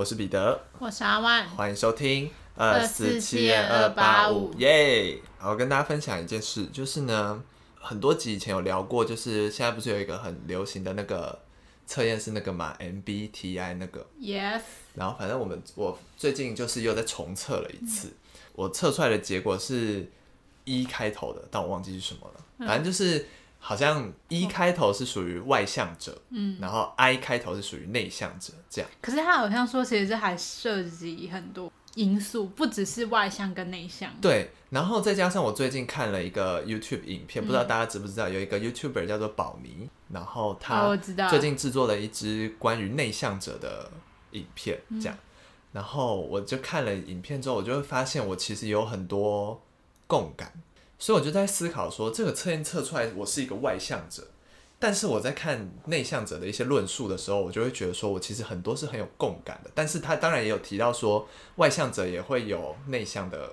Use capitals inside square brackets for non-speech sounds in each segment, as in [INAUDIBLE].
我是彼得，我是阿万，欢迎收听二四七二八五耶！好，跟大家分享一件事，就是呢，很多集以前有聊过，就是现在不是有一个很流行的那个测验是那个嘛，MBTI 那个，Yes，然后反正我们我最近就是又在重测了一次，我测出来的结果是一开头的，但我忘记是什么了，反正就是好像一开头是属于外向者，嗯，然后 I 开头是属于内向者，这样。可是他好像说，其实这还涉及很多因素，不只是外向跟内向。对，然后再加上我最近看了一个 YouTube 影片，不知道大家知不知道，有一个 YouTuber 叫做宝妮，然后哦他最近制作了一支关于内向者的影片，这样，然后我就看了影片之后，我就会发现我其实有很多共感，所以我就在思考说，这个测验测出来我是一个外向者。但是我在看内向者的一些论述的时候，我就会觉得说，我其实很多是很有共感的。但是他当然也有提到说，外向者也会有内向的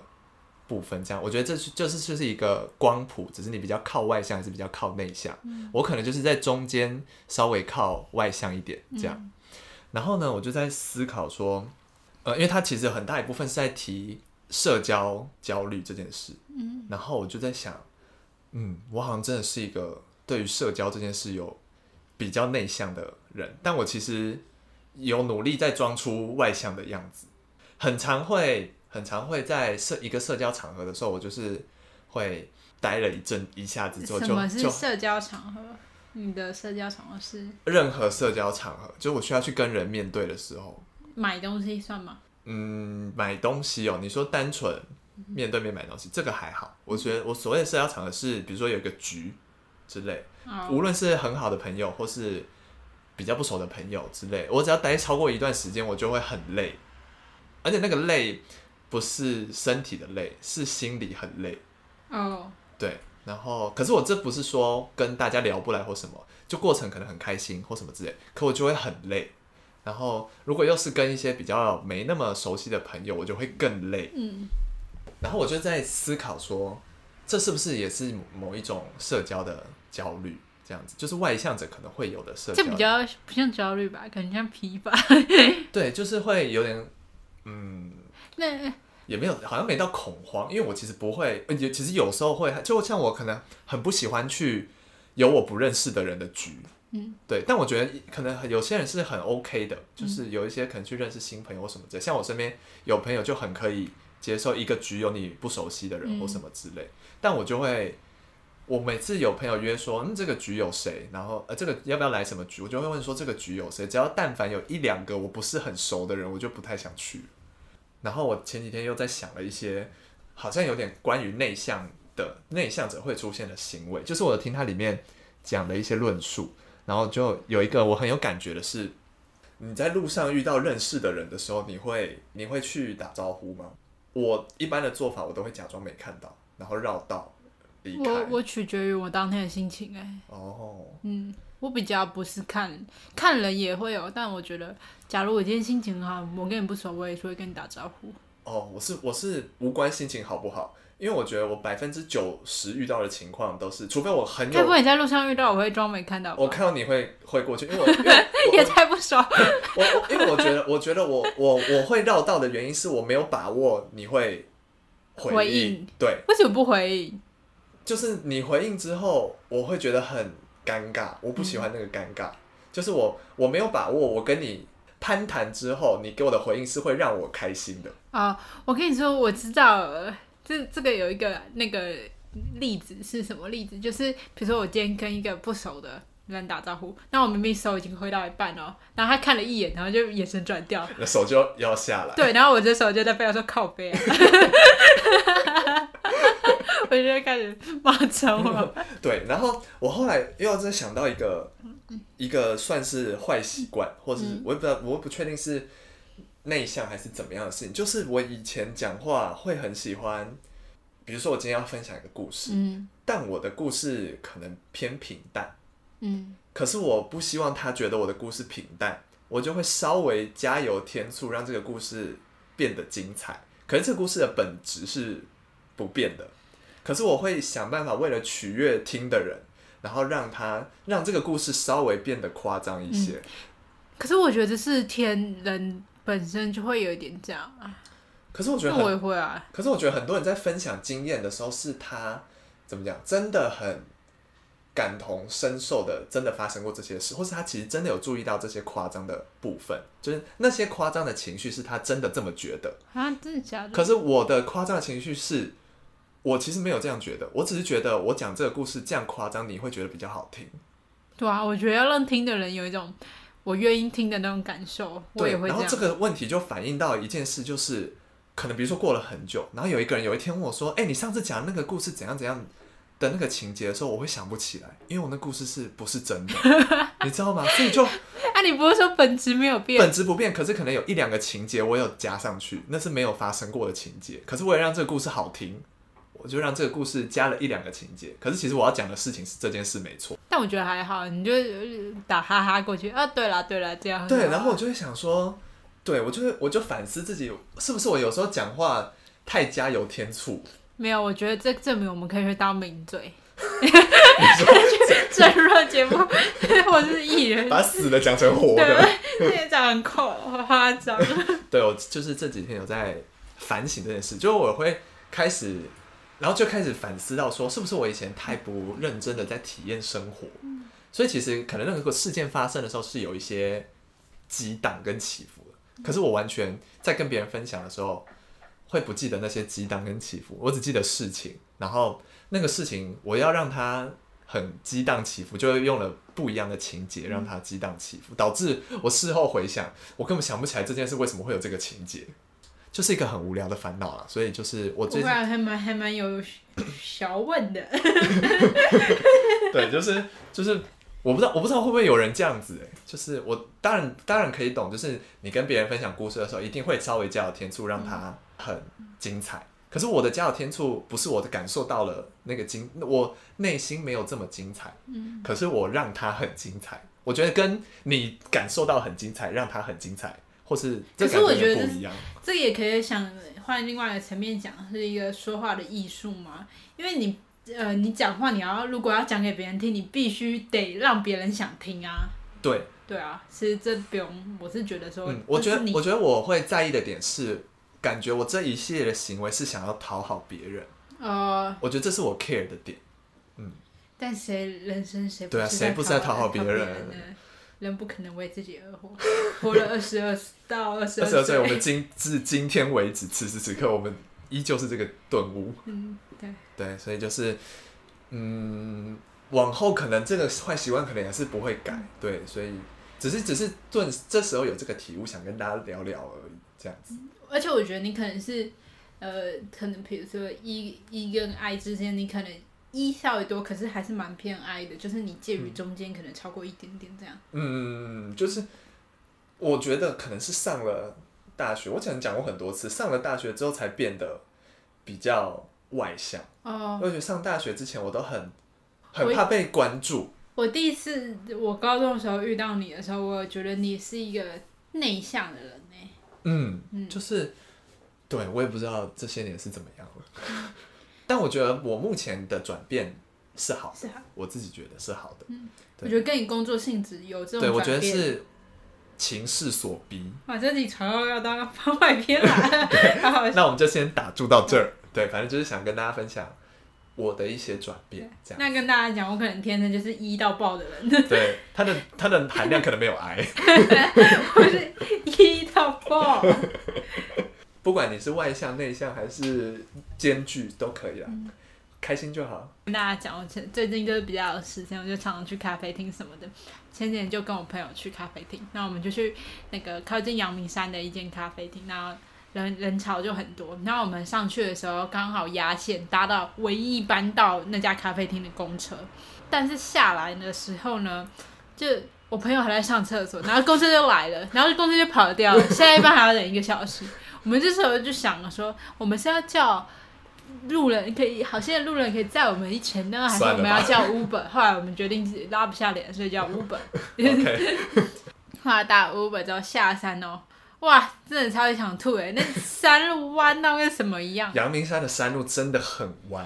部分，这样我觉得这是就是就是一个光谱，只是你比较靠外向还是比较靠内向。我可能就是在中间稍微靠外向一点这样。然后呢，我就在思考说，呃，因为他其实有很大一部分是在提社交焦虑这件事。嗯，然后我就在想，嗯，我好像真的是一个对于社交这件事有比较内向的人，但我其实有努力在装出外向的样子，很常会很常会在社一个社交场合的时候，我就是会待了一阵一下子之后就什么是就社交场合？你的社交场合是任何社交场合，就我需要去跟人面对的时候，买东西算吗？嗯，买东西哦，你说单纯面对面买东西，这个还好。我觉得我所谓的社交场合是，比如说有一个局之类，哦，无论是很好的朋友或是比较不熟的朋友之类，我只要待超过一段时间，我就会很累，而且那个累不是身体的累，是心里很累。哦，对，然后可是我这不是说跟大家聊不来或什么，就过程可能很开心或什么之类，可我就会很累。然后如果又是跟一些比较没那么熟悉的朋友，我就会更累。嗯，然后我就在思考说，这是不是也是某一种社交的焦虑？这样子，就是外向者可能会有的社交这比较不像焦虑吧，可能像疲乏。[LAUGHS] 对，就是会有点，嗯，那也没有，好像没到恐慌，因为我其实不会，呃也其实有时候会，就像我可能很不喜欢去有我不认识的人的局，嗯，对，但我觉得可能有些人是很 OK 的，就是有一些可能去认识新朋友或什么之类，像我身边有朋友就很可以接受一个局有你不熟悉的人嗯或什么之类，但我就会。我每次有朋友约说，嗯，这个局有谁？然后呃，这个要不要来什么局？我就会问说，这个局有谁？只要但凡有一两个我不是很熟的人，我就不太想去。然后我前几天又在想了一些，好像有点关于内向的内向者会出现的行为，就是我有听他里面讲的一些论述，然后就有一个我很有感觉的是，你在路上遇到认识的人的时候，你会你会去打招呼吗？我一般的做法，我都会假装没看到，然后绕道离开。我我取决于我当天的心情哎、哦，嗯，我比较不是看看人也会有，但我觉得，假如我今天心情很好，我跟你不熟，我也是会跟你打招呼。哦，我是我是无关心情好不好，因为我觉得我百分之九十遇到的情况都是，除非我很有该不会你在路上遇到我会装没看到吧？我看到你会会过去，因为我 [LAUGHS] 因为我也太不熟。我我因为我觉得我觉得我我我会绕道的原因是我没有把握你会回应，应。对，为什么不回应？就是你回应之后，我会觉得很尴尬，我不喜欢那个尴尬，就是我我没有把握，我跟你攀谈之后，你给我的回应是会让我开心的，啊、我跟你说，我知道了，这这个有一个那个例子是什么例子？就是比如说我今天跟一个不熟的人打招呼，那我明明手已经挥到一半哦，然后他看了一眼，然后就眼神转掉，那手就要下来。对，然后我这时候就在背后说靠背、啊，[LAUGHS] 我就会开始骂脏话。[LAUGHS] 对，然后我后来又要再想到一个一个算是坏习惯，或者是我也不知道，我不确定是内向还是怎么样的事情。就是我以前讲话会很喜欢，比如说我今天要分享一个故事，嗯但我的故事可能偏平淡，嗯可是我不希望他觉得我的故事平淡，我就会稍微加油添醋，让这个故事变得精彩。可是这个故事的本质是不变的，可是我会想办法为了取悦听的人，然后让他让这个故事稍微变得夸张一些。可是我觉得这是天人本身就会有一点这样啊。可是我觉得我也会啊，可是我觉得很多人在分享经验的时候，是他怎么讲，真的很感同身受的，真的发生过这些事，或是他其实真的有注意到这些夸张的部分，就是那些夸张的情绪是他真的这么觉得。啊，真的假的？可是我的夸张的情绪是，我其实没有这样觉得，我只是觉得我讲这个故事这样夸张，你会觉得比较好听。对啊，我觉得要让听的人有一种我愿意听的那种感受，我对也，会。然后这个问题就反映到一件事，就是可能比如说过了很久，然后有一个人有一天问我说：“哎、你上次讲那个故事怎样怎样的那个情节的时候，我会想不起来，因为我那故事是不是真的，[LAUGHS] 你知道吗？所以就 [LAUGHS] 啊，你不是说本质没有变？本质不变，可是可能有一两个情节我有加上去，那是没有发生过的情节。可是为了让这个故事好听，我就让这个故事加了一两个情节。可是其实我要讲的事情是这件事没错。但我觉得还好，你就呃打哈哈过去啊。对了对了，这样对，然后我就会想说，对我就会我就反思自己是不是我有时候讲话太加油添醋。[LAUGHS] 没有，我觉得这证明我们可以去当名嘴，[LAUGHS] 你说政论节目或者是艺人，[LAUGHS] 把死的讲成活对的。，这也讲很夸夸张。对我就是这几天有在反省这件事，就是我会开始，然后就开始反思到说，是不是我以前太不认真的在体验生活，所以其实可能那个事件发生的时候是有一些激荡跟起伏的，可是我完全在跟别人分享的时候，会不记得那些激荡跟起伏，我只记得事情，然后那个事情我要让它很激荡起伏，就会用了不一样的情节让它激荡起伏，导致我事后回想，我根本想不起来这件事为什么会有这个情节，就是一个很无聊的烦恼了。所以就是我最还蛮还蛮有学问的。[LAUGHS] 对，就是就是我不知道我不知道会不会有人这样子哎，就是我当然当然可以懂，就是你跟别人分享故事的时候，一定会稍微加有天醋，让它很精彩。可是我的加有天醋不是我的感受到了那个精，我内心没有这么精彩，嗯，可是我让它很精彩。我觉得跟你感受到很精彩，让它很精彩，或是这可是感我觉得这。这个也可以想换另外一个层面讲，是一个说话的艺术嘛。因为你呃，你讲话你要如果要讲给别人听，你必须得让别人想听啊。对，对啊，其实这不用，我是觉得说，嗯，我觉得我觉得我会在意的点是，感觉我这一系列的行为是想要讨好别人。呃，我觉得这是我 care 的点。但谁人生谁对啊是谁不是在讨好别别人呢？人不可能为自己而活，活了二十二到二十二十二岁，我们今至今天为止，此时此刻，我们依旧是这个顿悟。嗯，对，对，所以就是，嗯，往后可能这个坏习惯可能也是不会改。对，所以只是只是顿这时候有这个体悟，想跟大家聊聊而已，这样子。而且我觉得你可能是，呃，可能比如说一一跟爱之间，你可能一稍微多，可是还是蛮偏 I 的，就是你介于中间，可能超过一点点这样。嗯，就是我觉得可能是上了大学，我可能讲过很多次，上了大学之后才变得比较外向。哦，而且上大学之前，我都很很怕被关注。我第一次我高中的时候遇到你的时候，我觉得你是一个内向的人呢。嗯，嗯就是对我也不知道这些年是怎么样了，但我觉得我目前的转变是好的，是好，我自己觉得是好的。嗯我觉得跟你工作性质有这种对，我觉得。是情势所逼。哇，这你传到要当番外篇了。那我们就先打住到这儿。对，反正就是想跟大家分享我的一些转变，这样。那跟大家讲，我可能天生就是一到爆的人，对，它的它的含量可能没有癌，[LAUGHS] 我是一到爆。[LAUGHS] 不管你是外向、内向还是兼具都可以啊，开心就好。跟大家讲，我前最近就是比较有时间，我就常常去咖啡厅什么的。前几天就跟我朋友去咖啡厅，那我们就去那个靠近阳明山的一间咖啡厅，然后人人潮就很多。然后我们上去的时候刚好压线搭到唯一班到那家咖啡厅的公车，但是下来的时候呢，就我朋友还在上厕所，然后公车就来了，然后公车就跑掉了，下一班还要等一个小时。我们这时候就想了说，我们是要叫路人可以，好些路人可以载我们一程呢，还是我们要叫 Uber？[LAUGHS] 后来我们决定拉不下脸，所以叫 [LAUGHS] Uber。[LAUGHS] 后来打 Uber 之后下山哦，哇，真的超级想吐哎！那山路弯到跟什么一样，阳明山的山路真的很弯，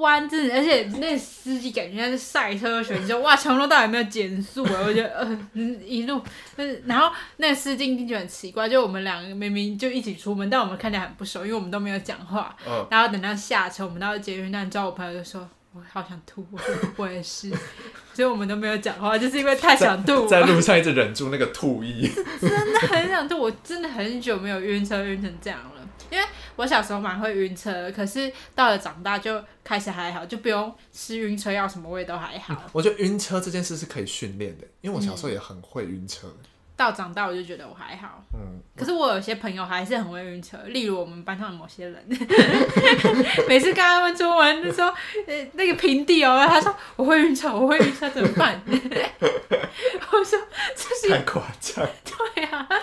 弯，真的，而且那司机感觉像是赛车选手，哇，从头到尾没有减速啊！我觉得，呃，嗯一路，就是，然后那个司机一定觉得很奇怪，就我们两个明明就一起出门，但我们看起来很不熟，因为我们都没有讲话。嗯，然后等到下车，我们到捷运站之后，我朋友就说：“我好想吐。”我说：“我也是。[LAUGHS] ”所以我们都没有讲话，就是因为太想吐了，在路上一直忍住那个吐意。真的很想吐。我真的很久没有晕车晕成这样了。因为我小时候蛮会晕车，可是到了长大就开始还好，就不用吃晕车药，什么味都还好。我觉得晕车这件事是可以训练的，因为我小时候也很会晕车。到长大我就觉得我还好，嗯，可是我有些朋友还是很会晕车，例如我们班上的某些人，[LAUGHS] 每次跟他们出门就说，呃，那个平地哦，他说我会晕车，我会晕车怎么办？[LAUGHS] 我说这是太夸张。对啊，我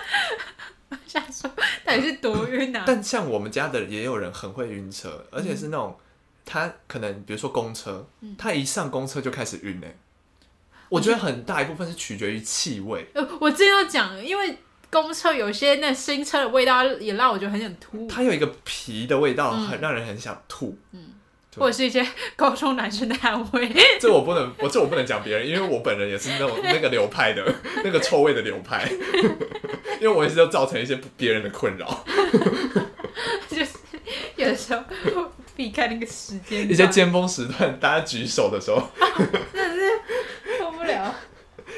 [LAUGHS] 想说到底是多晕啊？但像我们家的也有人很会晕车，而且是那种他可能比如说公车，他一上公车就开始晕哎、我觉得很大一部分是取决于气味。呃，我之前要讲，因为公车有些那新车的味道也让我觉得很想吐，它有一个皮的味道，很让人很想吐。对或者是一些 [LAUGHS] 高中男生的汗味。这我不能，我这我不能讲别人，因为我本人也是那种那个流派的，[LAUGHS] 那个臭味的流派，[LAUGHS] 因为我也是要造成一些别人的困扰，就是有时候避开那个时间段，一些尖峰时段，大家举手的时候，真的是受不了。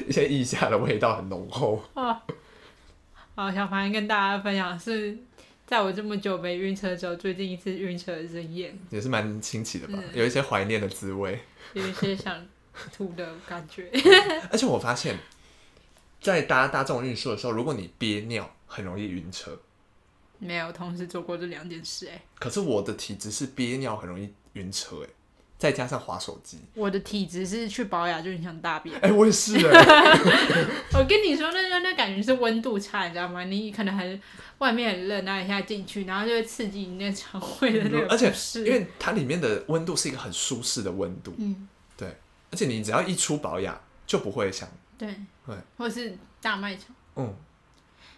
一些腋下的味道很浓厚。哦，好，小凡跟大家分享是在我这么久没晕车之后，最近一次晕车的经验，也是蛮新奇的吧，嗯有一些怀念的滋味。[LAUGHS] 有一些想吐的感觉。而且我发现，在搭大众运输的时候，如果你憋尿，很容易晕车。没有同时做过这两件事、哎，可是我的体质是憋尿很容易晕车，哎，再加上滑手机，我的体质是去保养就很想大便。哎，我也是。哎，[LAUGHS] 我跟你说，那那那感觉是温度差，你知道吗？你可能很外面很热，然后一下进去，然后就会刺激你那肠胃的那个而且是因为它里面的温度是一个很舒适的温度，嗯，对，而且你只要一出保养就不会想，对。对，或是大卖场，嗯，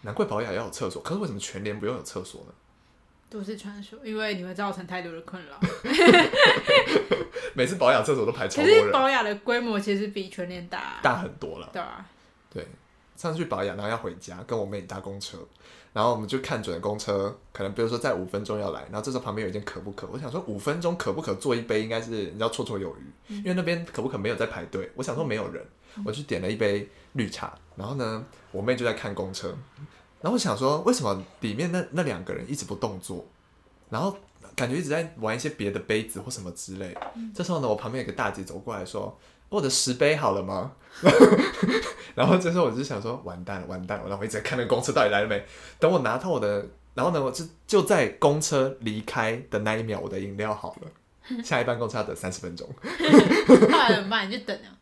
难怪保养要有厕所，可是为什么全联不用有厕所呢？都市传说，因为你会造成太多的困扰。[LAUGHS] 每次保养厕所都排超可是多人，保养的规模其实比全年大，大很多了。对啊，对，上次去保养，然后要回家，跟我妹搭公车，然后我们就看准了公车，可能比如说在五分钟要来，然后这时候旁边有一间可不可，我想说五分钟可不可做一杯，应该是你知道绰绰有余，因为那边可不可没有在排队，我想说没有人，我去点了一杯绿茶，然后呢，我妹就在看公车，然后我想说为什么里面那那两个人一直不动作，然后感觉一直在玩一些别的杯子或什么之类，这时候呢，我旁边有个大姐走过来说。我的石杯好了吗？[LAUGHS] 然后这时候我就想说，完蛋了，完蛋了！然后我一直在看那个公车到底来了没。等我拿到我的，然后呢，我就就在公车离开的那一秒，我的饮料好了。下一班公车要等三十分钟，后来怎么办？你就等啊。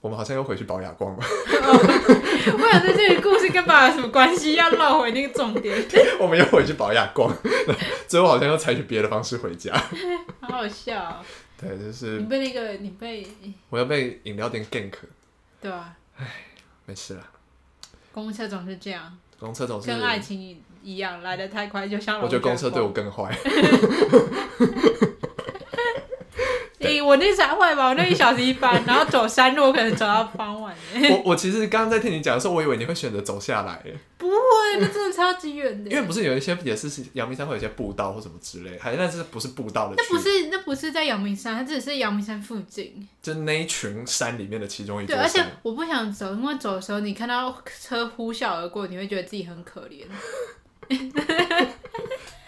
我们好像又回去保雅光了。[LAUGHS] 我想在这里故事跟爸爸有什么关系？要绕回那个重点，[LAUGHS] 我们又回去保雅光，[LAUGHS] 最后好像又采取别的方式回家。好好笑哦、对，就是你被那个，你被我要被饮料店 gank，对吧、没事啦。公车总是这样，公车总是，跟爱情一样，来的太快，就像我觉得公车对我我。更坏。[LAUGHS] 诶、我那才会吧？我那一小时一班，然后走山路，我可能走到傍晚。[LAUGHS] 我我其实刚刚在听你讲的时候，我以为你会选择走下来耶。不会，那真的超级远的。因为不是有一些也是是阳明山会有一些步道或什么之类，还那是不是步道的？那不是那不是在阳明山，它只是阳明山附近。就那一群山里面的其中一座对，而且。我不想走，因为走的时候你看到车呼啸而过，你会觉得自己很可怜。[LAUGHS]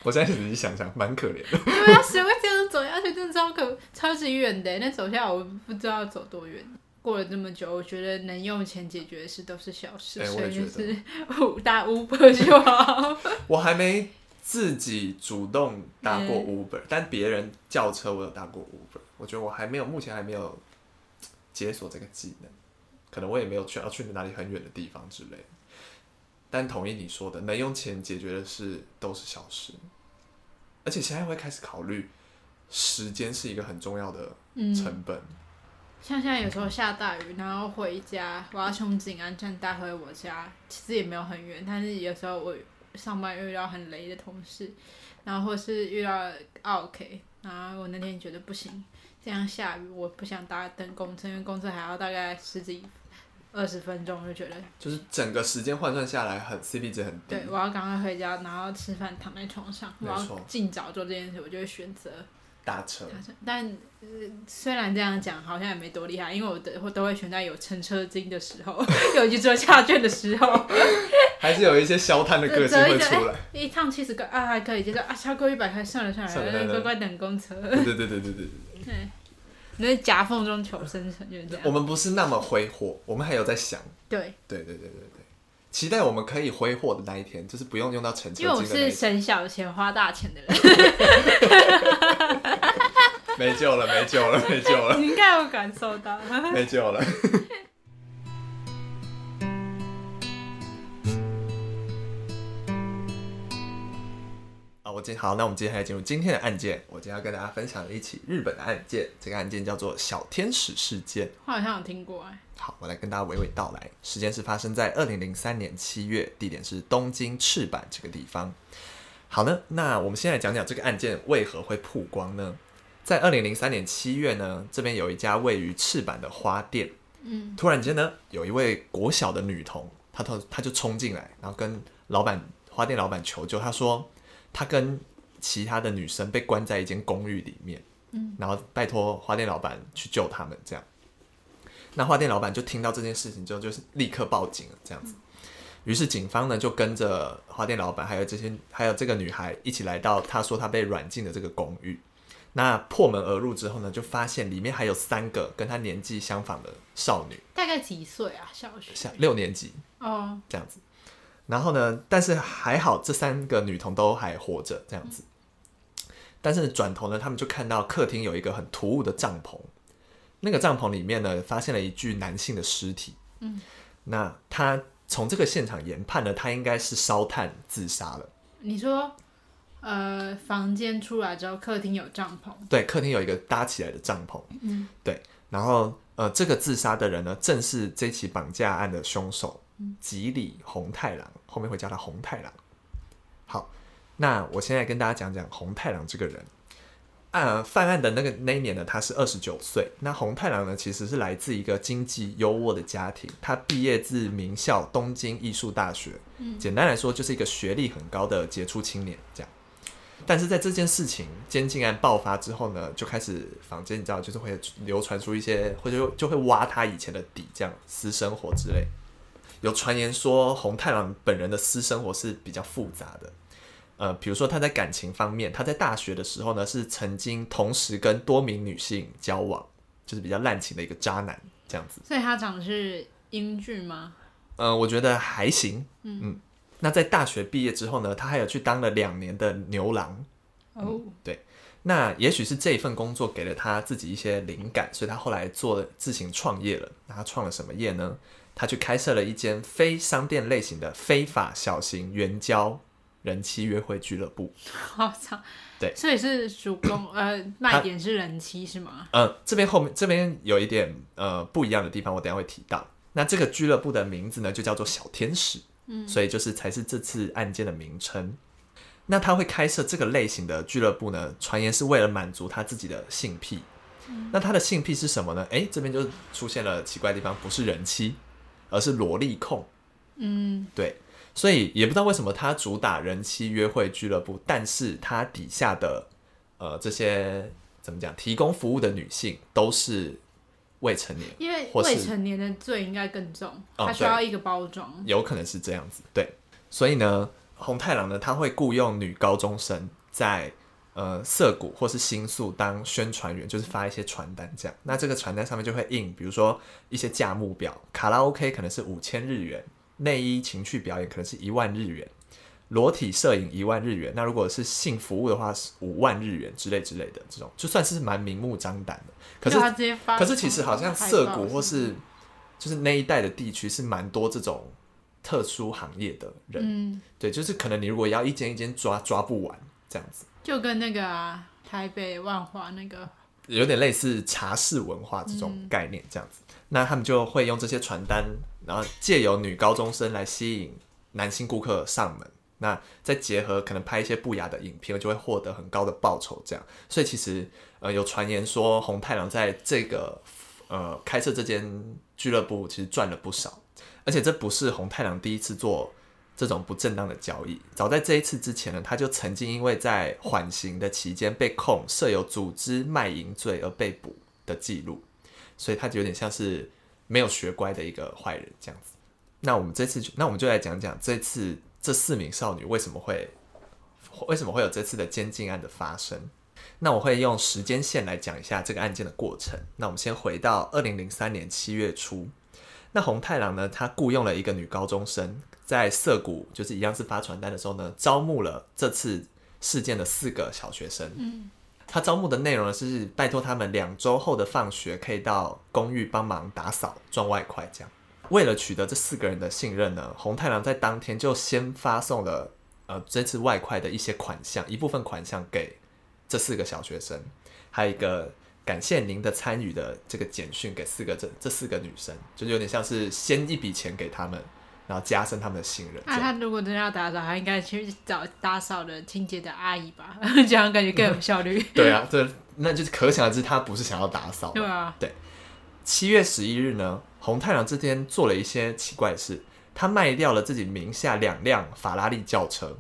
我现在仔细想想，蛮可怜的。对啊，谁会这样走下去？真的超可超级远的，那走下来我不知道要走多远。过了这么久，我觉得能用钱解决的事都是小事，就是 [LAUGHS] 打 Uber 就好。[LAUGHS] 我还没自己主动搭过嗯 Uber，、但别人叫车我有搭过 Uber。我觉得我还没有，目前还没有解锁这个技能，可能我也没有去要去哪里很远的地方之类的。但同意你说的，能用钱解决的事都是小事，而且现在会开始考虑时间是一个很重要的嗯，成本。像现在有时候下大雨，然后回家，我要从景安站带回我家，其实也没有很远，但是有时候我上班遇到很雷的同事，然后或是遇到 OK，然后我那天觉得不行，这样下雨，我不想搭等公车，因为公车还要大概十几二十分钟，就觉得就是整个时间换算下来很 CP 值很低。对我要赶快回家，然后吃饭，躺在床上，我要尽早做这件事，我就会选择搭车，但、呃、虽然这样讲，好像也没多厉害，因为我的我都会选在有乘车金的时候，[LAUGHS] 有去做下券的时候，[LAUGHS] 还是有一些消摊的个性会出来。一趟七十个啊还可以接受啊，超过一百块算了算了，算了算了乖乖等公车。对对对对对对对。你在夹缝中求生存，就是这样。我们不是那么挥霍，我们还有在想，对，对对对对对，期待我们可以挥霍的那一天，就是不用用到乘车因为我是。省小钱花大钱的人，[LAUGHS] 没救了，没救了，没救了，[LAUGHS] 你应该有感受到。[LAUGHS] 没救了。我今好，那我们接下来进入今天的案件。我今天要跟大家分享一起日本的案件，这个案件叫做小天使事件。我好像有听过哎，好，我来跟大家娓娓道来。时间是发生在二零零三年七月，地点是东京赤坂这个地方。好呢，那我们先来讲讲这个案件为何会曝光呢？在二零零三年七月呢，这边有一家位于赤坂的花店，嗯，突然间呢，有一位国小的女童，她她她就冲进来，然后跟老板花店老板求救，她说她跟其他的女生被关在一间公寓里面，嗯，然后拜托花店老板去救他们，这样。那花店老板就听到这件事情之后，就是立刻报警了，这样子。于是警方呢就跟着花店老板还有这些还有这个女孩一起来到他说他被软禁的这个公寓。那破门而入之后呢，就发现里面还有三个跟他年纪相仿的少女，大概几岁啊？小学小六年级哦，这样子。然后呢，但是还好这三个女童都还活着这样子。但是转头呢，他们就看到客厅有一个很突兀的帐篷，那个帐篷里面呢，发现了一具男性的尸体。嗯，那他从这个现场研判呢，他应该是烧炭自杀了。你说，呃，房间出来之后，客厅有帐篷，对，客厅有一个搭起来的帐篷。嗯，对。然后呃，这个自杀的人呢，正是这起绑架案的凶手吉里红太郎，后面会叫他红太狼。好，那我现在跟大家讲讲红太郎这个人。啊，犯案的那个那一年呢，他是二十九岁。那红太郎呢，其实是来自一个经济优渥的家庭，他毕业自名校东京艺术大学。嗯简单来说，就是一个学历很高的杰出青年这样。但是在这件事情监禁案爆发之后呢，就开始坊间你知道，就是会流传出一些，或者就就会挖他以前的底，这样私生活之类。有传言说红太狼本人的私生活是比较复杂的，呃，比如说他在感情方面，他在大学的时候呢是曾经同时跟多名女性交往，就是比较滥情的一个渣男这样子。所以他长的是英俊吗？嗯，我觉得还行。嗯那在大学毕业之后呢，他还有去当了两年的牛郎。哦，对那也许是这一份工作给了他自己一些灵感，所以他后来做了自行创业了。那他创了什么业呢？他去开设了一间非商店类型的非法小型援交人妻约会俱乐部。[LAUGHS] 好长。对所以是主攻 [COUGHS] 呃卖点是人妻是吗？呃，这边后面这边有一点呃不一样的地方，我等下会提到。那这个俱乐部的名字呢，就叫做小天使，嗯，所以就是才是这次案件的名称。那他会开设这个类型的俱乐部呢，传言是为了满足他自己的性癖。那他的性癖是什么呢？诶，这边就出现了奇怪的地方，不是人妻，而是萝莉控。嗯，对，所以也不知道为什么他主打人妻约会俱乐部，但是他底下的呃这些怎么讲，提供服务的女性都是未成年，因为未成年的罪应该更重，哦他需要一个包装。有可能是这样子。对，所以呢，红太狼呢，他会雇佣女高中生在呃涩谷或是新宿当宣传员，就是发一些传单这样。那这个传单上面就会印，比如说一些价目表，卡拉 OK 可能是五千日元，内衣情趣表演可能是一万日元。裸体摄影一万日元，那如果是性服务的话是五万日元之类之类的，这种就算是蛮明目张胆的。可是可是其实好像涩谷或是就是那一带的地区是蛮多这种特殊行业的人，嗯，对，就是可能你如果要一间一间抓抓不完这样子，就跟那个啊台北万华那个，有点类似茶室文化这种概念这样子。那他们就会用这些传单，然后借由女高中生来吸引男性顾客上门，那再结合可能拍一些不雅的影片，就会获得很高的报酬。这样，所以其实呃有传言说红太狼在这个呃开设这间俱乐部其实赚了不少，而且这不是红太狼第一次做这种不正当的交易。早在这一次之前呢，他就曾经因为在缓刑的期间被控设有组织卖淫罪而被捕的记录，所以他就有点像是没有学乖的一个坏人这样子。那我们这次就，那我们就来讲讲这次这四名少女为什么会为什么会有这次的监禁案的发生。那我会用时间线来讲一下这个案件的过程。那我们先回到二零零三年七月初，那红太狼呢，他雇佣了一个女高中生，在涩谷就是一样是发传单的时候呢，招募了这次事件的四个小学生。嗯，他招募的内容呢是拜托他们两周后的放学可以到公寓帮忙打扫赚外快，这样。为了取得这四个人的信任呢，红太狼在当天就先发送了呃这次外快的一些款项，一部分款项给这四个小学生，还有一个感谢您的参与的这个简讯给四个这这四个女生，就有点像是先一笔钱给他们，然后加深他们的信任。那他如果真的要打扫，他应该去找打扫的清洁的阿姨吧，[LAUGHS] 这样感觉更有效率。对啊，这那就是可想而知，他不是想要打扫。对啊，对。七月十一日呢？红太狼这天做了一些奇怪的事，他卖掉了自己名下两辆法拉利轿车，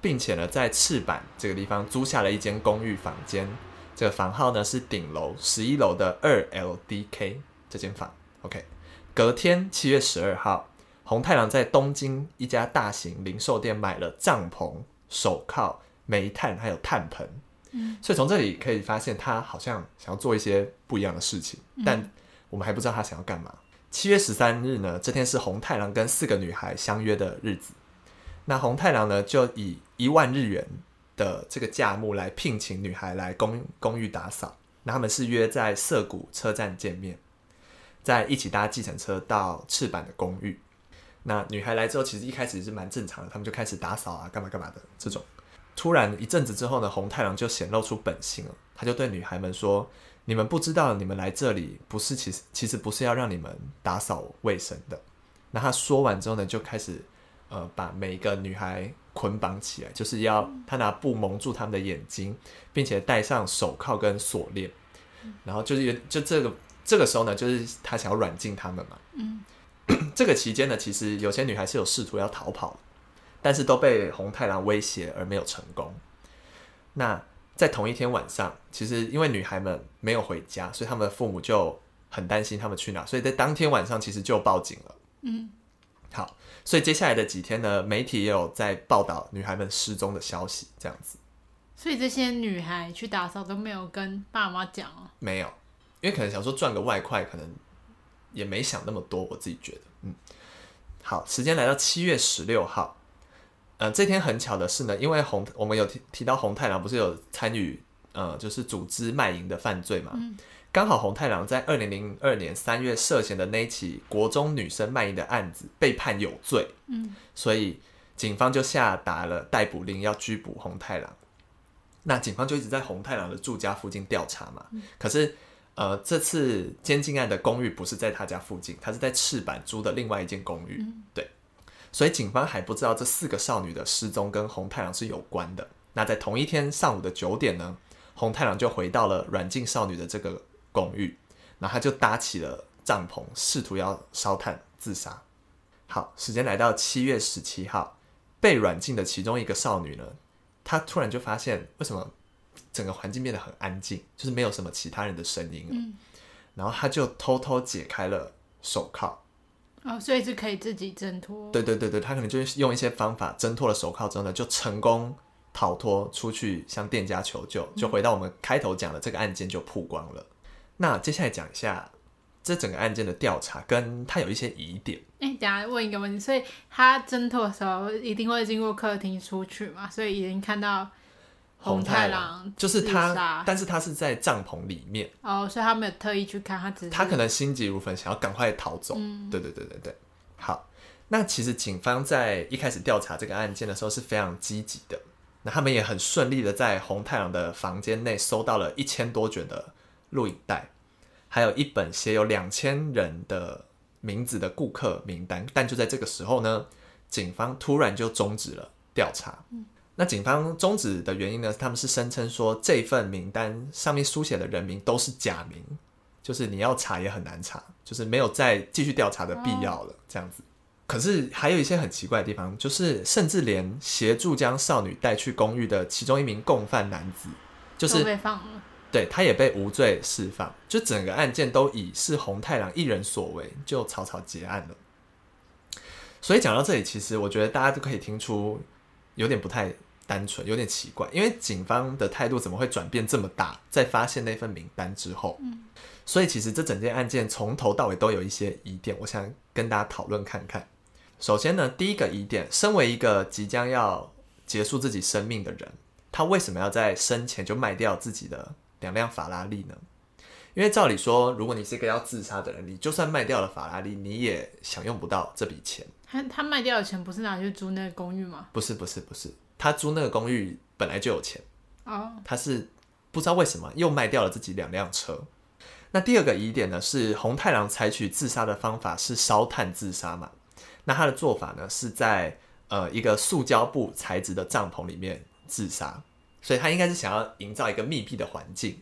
并且呢，在赤坂这个地方租下了一间公寓房间，这个房号呢是顶楼十一楼的二 LDK 这间房。OK，隔天七月十二号，红太狼在东京一家大型零售店买了帐篷、手铐、煤炭还有炭盆。嗯，所以从这里可以发现，他好像想要做一些不一样的事情，但。我们还不知道他想要干嘛。七月十三日呢，这天是红太狼跟四个女孩相约的日子。那红太狼呢，就以一万日元的这个价目来聘请女孩来公公寓打扫。那他们是约在涩谷车站见面，在一起搭计程车到赤坂的公寓。那女孩来之后，其实一开始是蛮正常的，他们就开始打扫啊，干嘛干嘛的这种。突然一阵子之后呢，红太狼就显露出本性了，他就对女孩们说。你们不知道，你们来这里不是其实其实不是要让你们打扫卫生的。那他说完之后呢，就开始呃把每一个女孩捆绑起来，就是要他拿布蒙住他们的眼睛，并且戴上手铐跟锁链。然后就是就这个这个时候呢，就是他想要软禁他们嘛。[CLEARS THROAT] 这个期间呢，其实有些女孩是有试图要逃跑，但是都被红太狼威胁而没有成功。那。在同一天晚上，其实因为女孩们没有回家，所以他们的父母就很担心他们去哪，所以在当天晚上其实就报警了。嗯，好，所以接下来的几天呢，媒体也有在报道女孩们失踪的消息，这样子。所以这些女孩去打扫都没有跟爸妈讲哦？没有，因为可能想说赚个外快，可能也没想那么多。我自己觉得，嗯，好，时间来到七月十六号。呃，这天很巧的是呢，因为红我们有提提到红太狼不是有参与呃，就是组织卖淫的犯罪嘛，刚好红太狼在二零零二年三月涉嫌的那起国中女生卖淫的案子被判有罪，嗯，所以警方就下达了逮捕令，要拘捕红太狼。那警方就一直在红太狼的住家附近调查嘛，可是呃，这次监禁案的公寓不是在他家附近，他是在赤坂租的另外一间公寓，对。所以警方还不知道这四个少女的失踪跟红太狼是有关的。那在同一天上午的九点呢，红太狼就回到了软禁少女的这个公寓，然后他就搭起了帐篷，试图要烧炭自杀。好，时间来到七月十七号，被软禁的其中一个少女呢，她突然就发现为什么整个环境变得很安静，就是没有什么其他人的声音了。然后他就偷偷解开了手铐。哦，所以是可以自己挣脱。对对对对，他可能就是用一些方法挣脱了手铐之后呢，就成功逃脱出去，向店家求救，就回到我们开头讲的这个案件就曝光了。那接下来讲一下这整个案件的调查，跟他有一些疑点。哎，等下问一个问题，所以他挣脱的时候一定会经过客厅出去嘛？所以已经看到。红太狼就是他，但是他是在帐篷里面。哦，所以他没有特意去看他，只是他可能心急如焚，想要赶快逃走。对对对对对，好，那其实警方在一开始调查这个案件的时候是非常积极的，那他们也很顺利的在红太狼的房间内搜到了一千多卷的录影带，还有一本写有两千人的名字的顾客名单，但就在这个时候呢，警方突然就终止了调查。那警方终止的原因呢？他们是声称说这份名单上面书写的人名都是假名，就是你要查也很难查，就是没有再继续调查的必要了。这样子。可是还有一些很奇怪的地方，就是甚至连协助将少女带去公寓的其中一名共犯男子，就是被放了。对，他也被无罪释放，就整个案件都以是红太狼一人所为，就草草结案了。所以讲到这里，其实我觉得大家都可以听出有点不太单纯，有点奇怪，因为警方的态度怎么会转变这么大？在发现那份名单之后，嗯，所以其实这整件案件从头到尾都有一些疑点，我想跟大家讨论看看。首先呢，第一个疑点，身为一个即将要结束自己生命的人，他为什么要在生前就卖掉自己的？两辆法拉利呢？因为照理说，如果你是一个要自杀的人，你就算卖掉了法拉利，你也享用不到这笔钱。他他卖掉的钱不是拿去租那个公寓吗？不是不是不是，他租那个公寓本来就有钱哦。他是不知道为什么又卖掉了自己两辆车。那第二个疑点呢，是红太狼采取自杀的方法是烧炭自杀嘛？那他的做法呢，是在呃一个塑胶布材质的帐篷里面自杀。所以他应该是想要营造一个密闭的环境，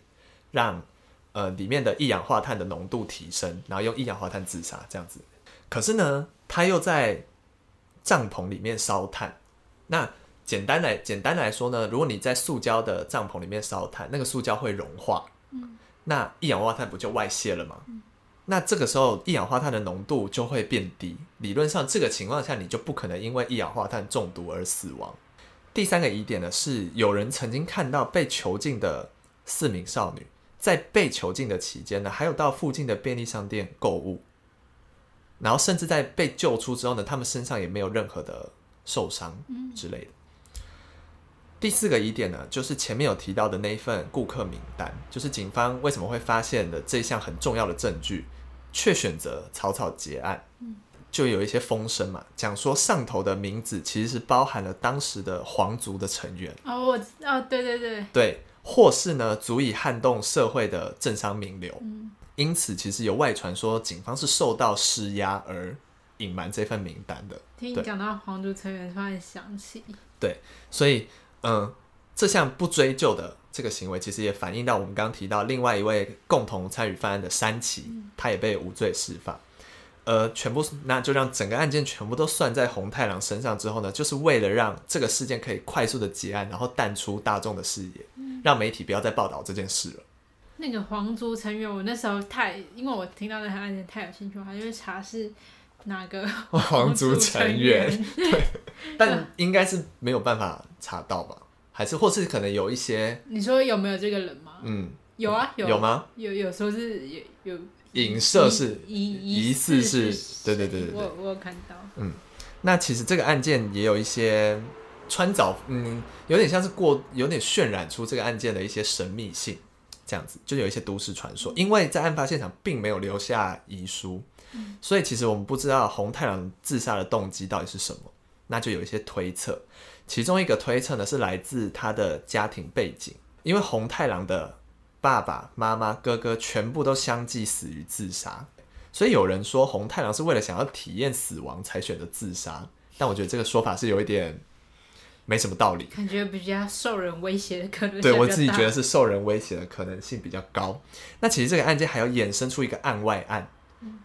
让呃里面的一氧化碳的浓度提升，然后用一氧化碳自杀这样子。可是呢，他又在帐篷里面烧炭。那简单来简单来说呢，如果你在塑胶的帐篷里面烧炭，那个塑胶会融化，嗯，那一氧化碳不就外泄了吗？那这个时候一氧化碳的浓度就会变低。理论上，这个情况下你就不可能因为一氧化碳中毒而死亡。第三个疑点呢，是有人曾经看到被囚禁的四名少女，在被囚禁的期间呢，还有到附近的便利商店购物，然后甚至在被救出之后呢，他们身上也没有任何的受伤之类的。第四个疑点呢，就是前面有提到的那一份顾客名单，就是警方为什么会发现的这项很重要的证据，却选择草草结案。就有一些风声嘛，讲说上头的名字其实是包含了当时的皇族的成员。哦，我哦，对对对，对，或是呢足以撼动社会的政商名流，嗯，因此其实有外传说警方是受到施压而隐瞒这份名单的。听你讲到皇族成员，突然想起，对，所以嗯，这项不追究的这个行为，其实也反映到我们刚刚提到另外一位共同参与犯案的山崎，他也被无罪释放。呃，全部那就让整个案件全部都算在红太狼身上之后呢，就是为了让这个事件可以快速的结案，然后淡出大众的视野，让媒体不要再报道这件事了。那个皇族成员，我那时候太，因为我听到那个案件太有兴趣，我还会查是哪个 [LAUGHS] 皇族成员。对，但应该是没有办法查到吧？还是或是可能有一些？你说有没有这个人吗？嗯，有啊，有有吗？有有时候是有有。影射是疑疑似是，对对对对对。我我有看到。嗯，那其实这个案件也有一些穿凿，嗯，有点像是过，有点渲染出这个案件的一些神秘性，这样子就有一些都市传说。因为在案发现场并没有留下遗书，所以其实我们不知道红太狼自杀的动机到底是什么，那就有一些推测。其中一个推测呢是来自他的家庭背景，因为红太狼的。爸爸妈妈、哥哥全部都相继死于自杀，所以有人说红太狼是为了想要体验死亡才选择自杀，但我觉得这个说法是有一点没什么道理，感觉比较受人威胁的可能。对我自己觉得是受人威胁的可能性比较高。那其实这个案件还要衍生出一个案外案，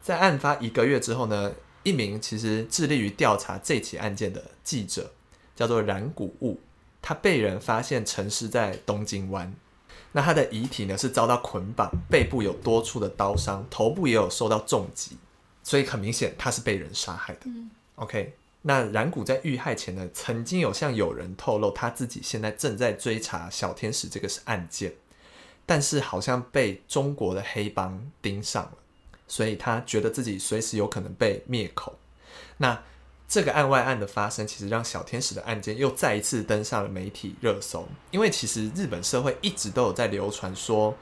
在案发一个月之后呢，一名其实致力于调查这起案件的记者叫做染谷物，他被人发现沉尸在东京湾。那他的遗体呢是遭到捆绑，背部有多处的刀伤，头部也有受到重击，所以很明显他是被人杀害的。OK，那染谷在遇害前呢，曾经有向友人透露他自己现在正在追查小天使这个是案件，但是好像被中国的黑帮盯上了，所以他觉得自己随时有可能被灭口。那这个案外案的发生，其实让小天使的案件又再一次登上了媒体热搜。因为其实日本社会一直都有在流传说，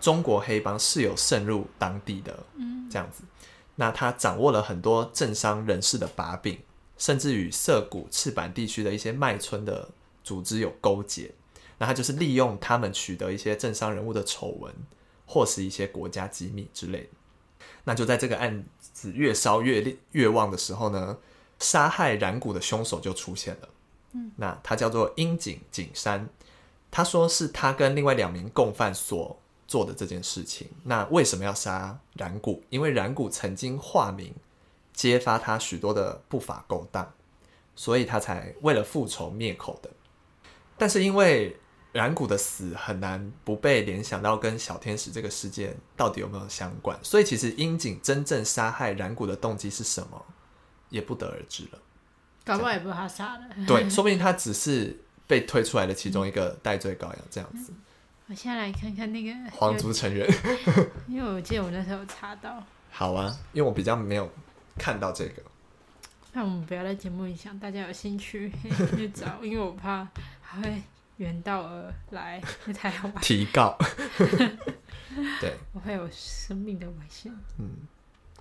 中国黑帮是有渗入当地的，这样子。那他掌握了很多政商人士的把柄，甚至与涩谷、赤坂地区的一些卖村的组织有勾结。那他就是利用他们取得一些政商人物的丑闻，或是一些国家机密之类的。那就在这个案子越烧越烈越旺的时候呢？杀害染谷的凶手就出现了，嗯那他叫做樱井景山，他说是他跟另外两名共犯所做的这件事情。那为什么要杀染谷？因为染谷曾经化名揭发他许多的不法勾当，所以他才为了复仇灭口的。但是因为染谷的死很难不被联想到跟小天使这个事件到底有没有相关，所以其实樱井真正杀害染谷的动机是什么，也不得而知了。搞不好也不是他杀的。对，[LAUGHS] 说不定他只是被推出来的其中一个戴罪羔羊这样子。我现在来看看那个皇族成员，[LAUGHS] 因为我记得我那时候查到。好啊，因为我比较没有看到这个。那我们不要在节目里想，大家有兴趣 [LAUGHS] 去找，因为我怕还会远道而来，那太好玩。提告。[LAUGHS] 对，我会有生命的危险。嗯，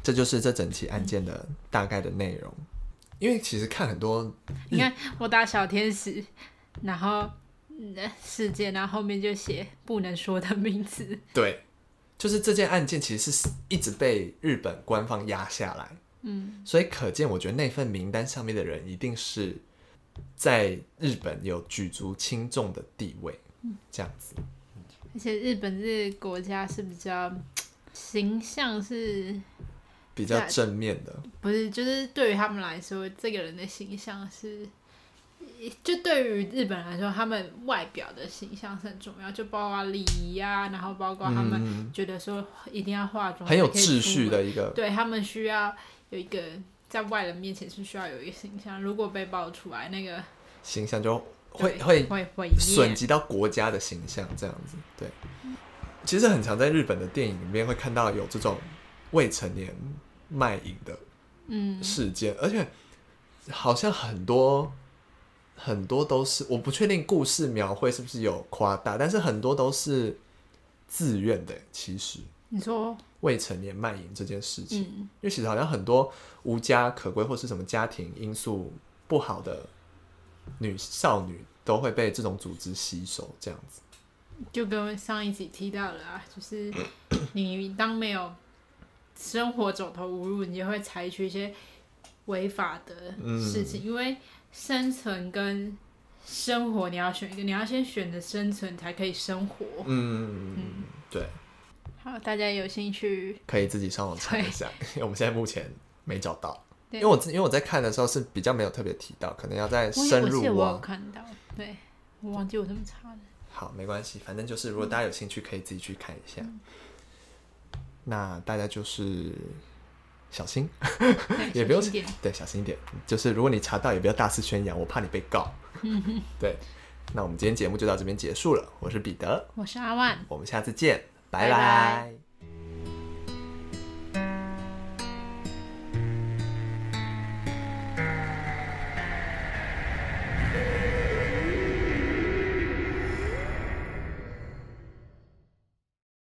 这就是这整起案件的大概的内容。因为其实看很多，你看我打小天使，然后事件，然后后面就写不能说的名字。对，就是这件案件其实是一直被日本官方压下来。嗯，所以可见，我觉得那份名单上面的人一定是在日本有举足轻重的地位。嗯，这样子。而且日本这个国家是比较形象是比较正面的，不是？就是对于他们来说，这个人的形象是，就对于日本来说，他们外表的形象是很重要，就包括礼仪啊，然后包括他们觉得说一定要化妆，很有秩序的一个，对他们需要。有一个在外人面前是需要有一个形象，如果被爆出来，那个形象就会会会损及到国家的形象，这样子。对，其实很常在日本的电影里面会看到有这种未成年卖淫的嗯事件，而且好像很多很多都是我不确定故事描绘是不是有夸大，但是很多都是自愿的。其实你说。未成年卖淫这件事情，因为其实好像很多无家可归或是什么家庭因素不好的女少女都会被这种组织吸收，这样子。就跟上一集提到了啊，就是你当没有生活走投无路，你就会采取一些违法的事情，因为生存跟生活你要选一个，你要先选择生存才可以生活。嗯嗯，对。好，大家有兴趣可以自己上网查一下，因为我们现在目前没找到。因为我因为我在看的时候是比较没有特别提到，可能要再深入我有看到，对我忘记我怎么查的。好，没关系，反正就是如果大家有兴趣，可以自己去看一下。那大家就是小心，[LAUGHS] 也不用对小心一点。就是如果你查到，也不要大肆宣扬，我怕你被告。[LAUGHS] 对，那我们今天节目就到这边结束了。我是彼得，我是阿万，我们下次见。拜拜。